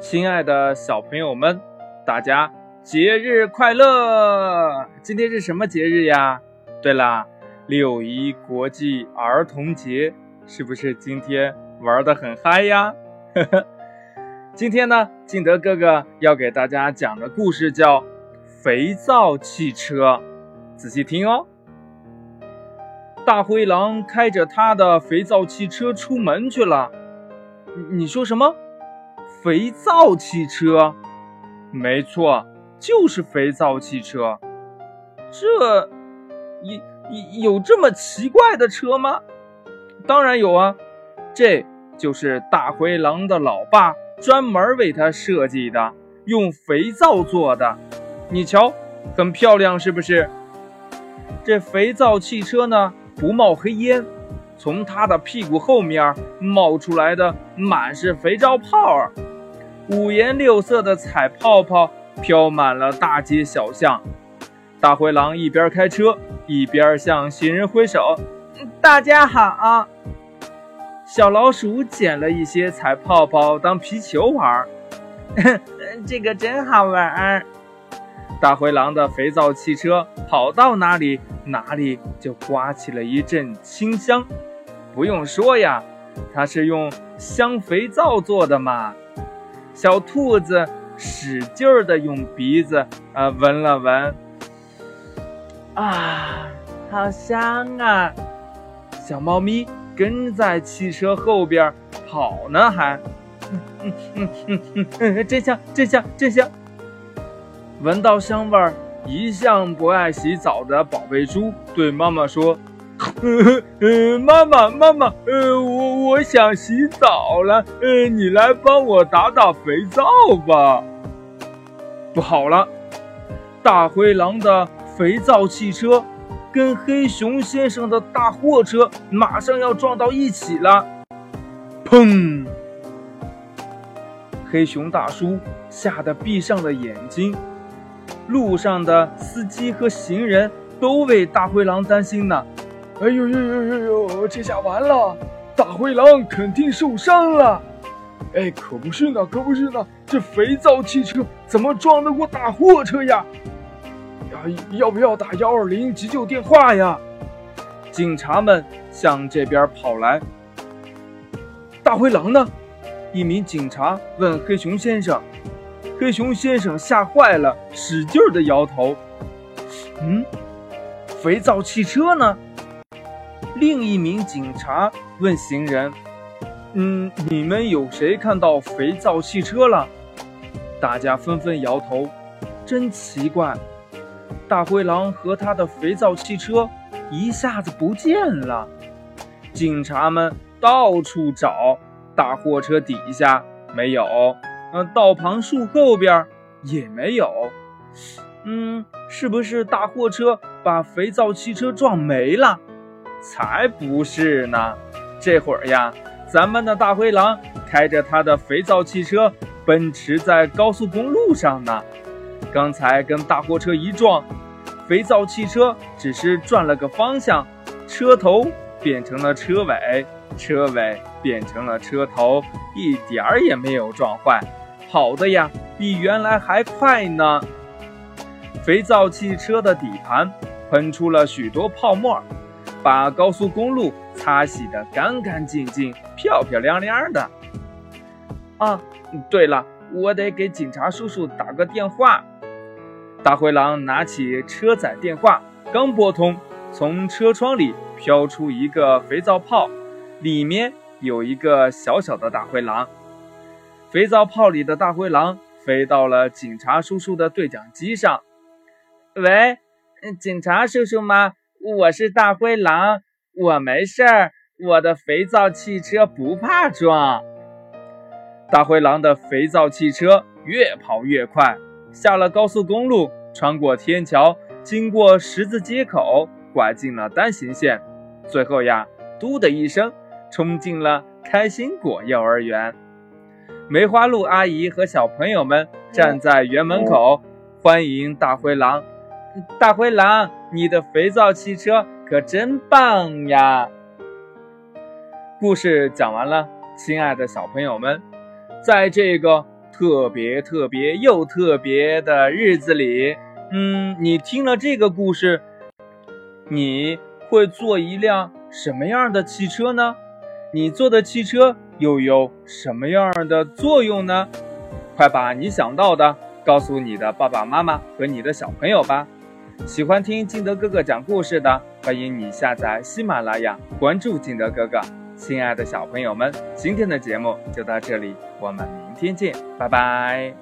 亲爱的小朋友们，大家节日快乐！今天是什么节日呀？对了，六一国际儿童节，是不是今天玩的很嗨呀？呵呵。今天呢，敬德哥哥要给大家讲的故事叫《肥皂汽车》，仔细听哦。大灰狼开着他的肥皂汽车出门去了。你你说什么？肥皂汽车？没错，就是肥皂汽车。这，有有这么奇怪的车吗？当然有啊，这就是大灰狼的老爸专门为他设计的，用肥皂做的。你瞧，很漂亮，是不是？这肥皂汽车呢？不冒黑烟，从他的屁股后面冒出来的满是肥皂泡儿，五颜六色的彩泡泡飘满了大街小巷。大灰狼一边开车一边向行人挥手：“大家好！”小老鼠捡了一些彩泡泡当皮球玩，这个真好玩。大灰狼的肥皂汽车跑到哪里，哪里就刮起了一阵清香。不用说呀，它是用香肥皂做的嘛。小兔子使劲儿的用鼻子啊闻了闻，啊，好香啊！小猫咪跟在汽车后边跑呢，还，嗯嗯嗯嗯嗯，真香，真香，真香。闻到香味儿，一向不爱洗澡的宝贝猪对妈妈说：“嗯，妈妈，妈妈，呃，我我想洗澡了，呃，你来帮我打打肥皂吧。”不好了，大灰狼的肥皂汽车跟黑熊先生的大货车马上要撞到一起了，砰！黑熊大叔吓得闭上了眼睛。路上的司机和行人都为大灰狼担心呢。哎呦呦呦呦呦，这下完了，大灰狼肯定受伤了。哎，可不是呢，可不是呢，这肥皂汽车怎么撞得过大货车呀？呀，要不要打幺二零急救电话呀？警察们向这边跑来。大灰狼呢？一名警察问黑熊先生。黑熊先生吓坏了，使劲儿的摇头。嗯，肥皂汽车呢？另一名警察问行人：“嗯，你们有谁看到肥皂汽车了？”大家纷纷摇头。真奇怪，大灰狼和他的肥皂汽车一下子不见了。警察们到处找，大货车底下没有。嗯，道旁树后边也没有。嗯，是不是大货车把肥皂汽车撞没了？才不是呢！这会儿呀，咱们的大灰狼开着他的肥皂汽车奔驰在高速公路上呢。刚才跟大货车一撞，肥皂汽车只是转了个方向，车头变成了车尾，车尾变成了车头，一点儿也没有撞坏。跑的呀，比原来还快呢。肥皂汽车的底盘喷出了许多泡沫，把高速公路擦洗得干干净净、漂漂亮亮的。啊，对了，我得给警察叔叔打个电话。大灰狼拿起车载电话，刚拨通，从车窗里飘出一个肥皂泡，里面有一个小小的大灰狼。肥皂泡里的大灰狼飞到了警察叔叔的对讲机上。喂，警察叔叔吗？我是大灰狼，我没事儿，我的肥皂汽车不怕撞。大灰狼的肥皂汽车越跑越快，下了高速公路，穿过天桥，经过十字街口，拐进了单行线，最后呀，嘟的一声，冲进了开心果幼儿园。梅花鹿阿姨和小朋友们站在园门口，欢迎大灰狼。大灰狼，你的肥皂汽车可真棒呀！故事讲完了，亲爱的小朋友们，在这个特别特别又特别的日子里，嗯，你听了这个故事，你会坐一辆什么样的汽车呢？你坐的汽车又有什么样的作用呢？快把你想到的告诉你的爸爸妈妈和你的小朋友吧。喜欢听金德哥哥讲故事的，欢迎你下载喜马拉雅，关注金德哥哥。亲爱的小朋友们，今天的节目就到这里，我们明天见，拜拜。